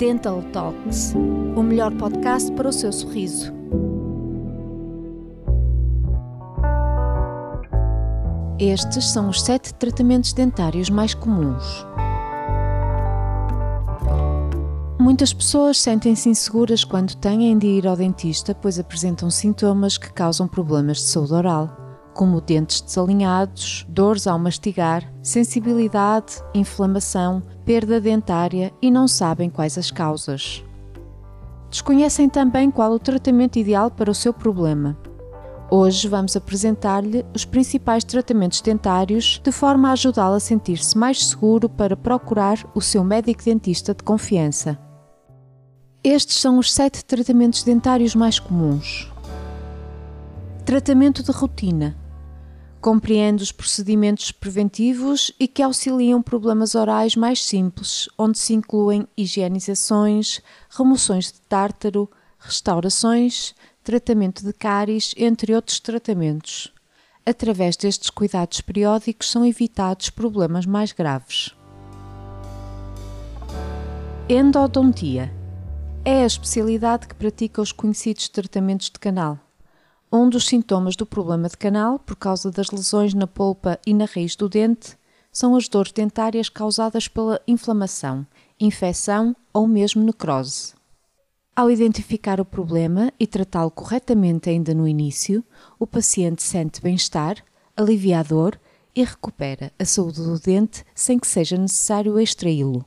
Dental Talks, o melhor podcast para o seu sorriso. Estes são os sete tratamentos dentários mais comuns. Muitas pessoas sentem-se inseguras quando têm de ir ao dentista, pois apresentam sintomas que causam problemas de saúde oral, como dentes desalinhados, dores ao mastigar, sensibilidade, inflamação, perda dentária e não sabem quais as causas. Desconhecem também qual o tratamento ideal para o seu problema. Hoje vamos apresentar-lhe os principais tratamentos dentários de forma a ajudá-lo a sentir-se mais seguro para procurar o seu médico dentista de confiança. Estes são os sete tratamentos dentários mais comuns. Tratamento de rotina. Compreende os procedimentos preventivos e que auxiliam problemas orais mais simples, onde se incluem higienizações, remoções de tártaro, restaurações, tratamento de cáries, entre outros tratamentos. Através destes cuidados periódicos são evitados problemas mais graves. Endodontia é a especialidade que pratica os conhecidos tratamentos de canal. Um dos sintomas do problema de canal, por causa das lesões na polpa e na raiz do dente, são as dores dentárias causadas pela inflamação, infecção ou mesmo necrose. Ao identificar o problema e tratá-lo corretamente ainda no início, o paciente sente bem-estar, alivia a dor e recupera a saúde do dente sem que seja necessário extraí-lo.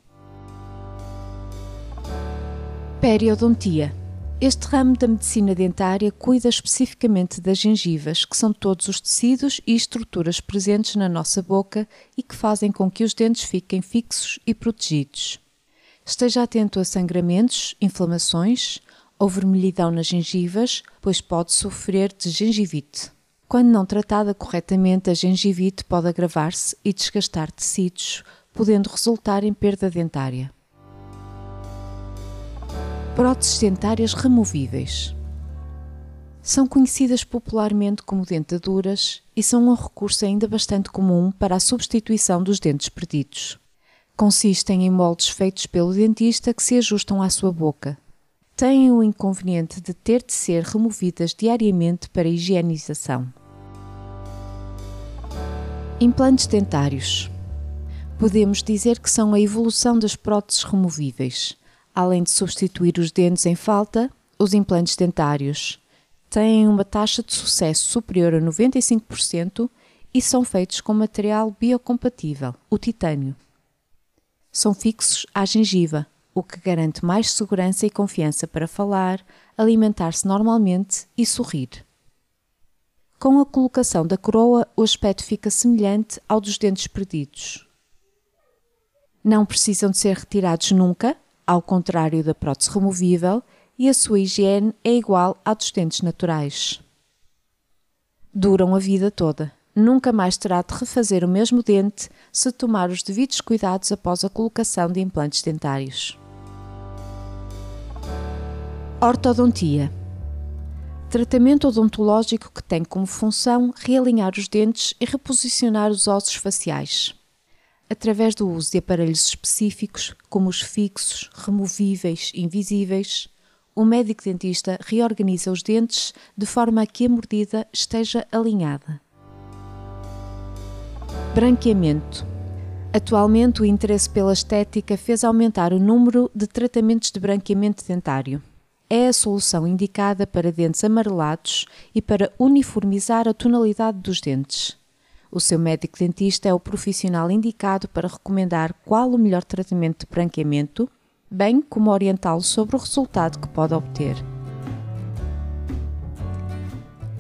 Periodontia. Este ramo da medicina dentária cuida especificamente das gengivas, que são todos os tecidos e estruturas presentes na nossa boca e que fazem com que os dentes fiquem fixos e protegidos. Esteja atento a sangramentos, inflamações ou vermelhidão nas gengivas, pois pode sofrer de gengivite. Quando não tratada corretamente, a gengivite pode agravar-se e desgastar tecidos, podendo resultar em perda dentária. Próteses dentárias removíveis. São conhecidas popularmente como dentaduras e são um recurso ainda bastante comum para a substituição dos dentes perdidos. Consistem em moldes feitos pelo dentista que se ajustam à sua boca. Têm o inconveniente de ter de ser removidas diariamente para higienização. Implantes dentários. Podemos dizer que são a evolução das próteses removíveis além de substituir os dentes em falta, os implantes dentários têm uma taxa de sucesso superior a 95% e são feitos com material biocompatível, o titânio. São fixos à gengiva, o que garante mais segurança e confiança para falar, alimentar-se normalmente e sorrir. Com a colocação da coroa, o aspecto fica semelhante ao dos dentes perdidos. Não precisam de ser retirados nunca, ao contrário da prótese removível, e a sua higiene é igual à dos dentes naturais. Duram a vida toda. Nunca mais terá de refazer o mesmo dente se tomar os devidos cuidados após a colocação de implantes dentários. Ortodontia tratamento odontológico que tem como função realinhar os dentes e reposicionar os ossos faciais através do uso de aparelhos específicos, como os fixos, removíveis invisíveis, o médico dentista reorganiza os dentes de forma a que a mordida esteja alinhada. Branqueamento. Atualmente, o interesse pela estética fez aumentar o número de tratamentos de branqueamento dentário. É a solução indicada para dentes amarelados e para uniformizar a tonalidade dos dentes. O seu médico dentista é o profissional indicado para recomendar qual o melhor tratamento de branqueamento, bem como orientá-lo sobre o resultado que pode obter.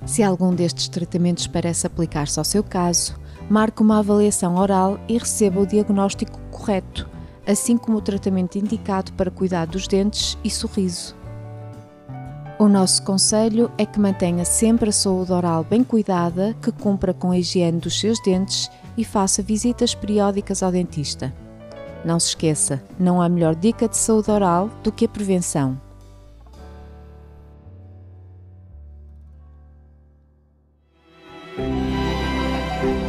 Se algum destes tratamentos parece aplicar-se ao seu caso, marque uma avaliação oral e receba o diagnóstico correto, assim como o tratamento indicado para cuidar dos dentes e sorriso. O nosso conselho é que mantenha sempre a saúde oral bem cuidada, que cumpra com a higiene dos seus dentes e faça visitas periódicas ao dentista. Não se esqueça, não há melhor dica de saúde oral do que a prevenção.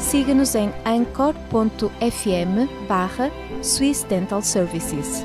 Siga-nos em anchor.fm barra Swiss Dental Services.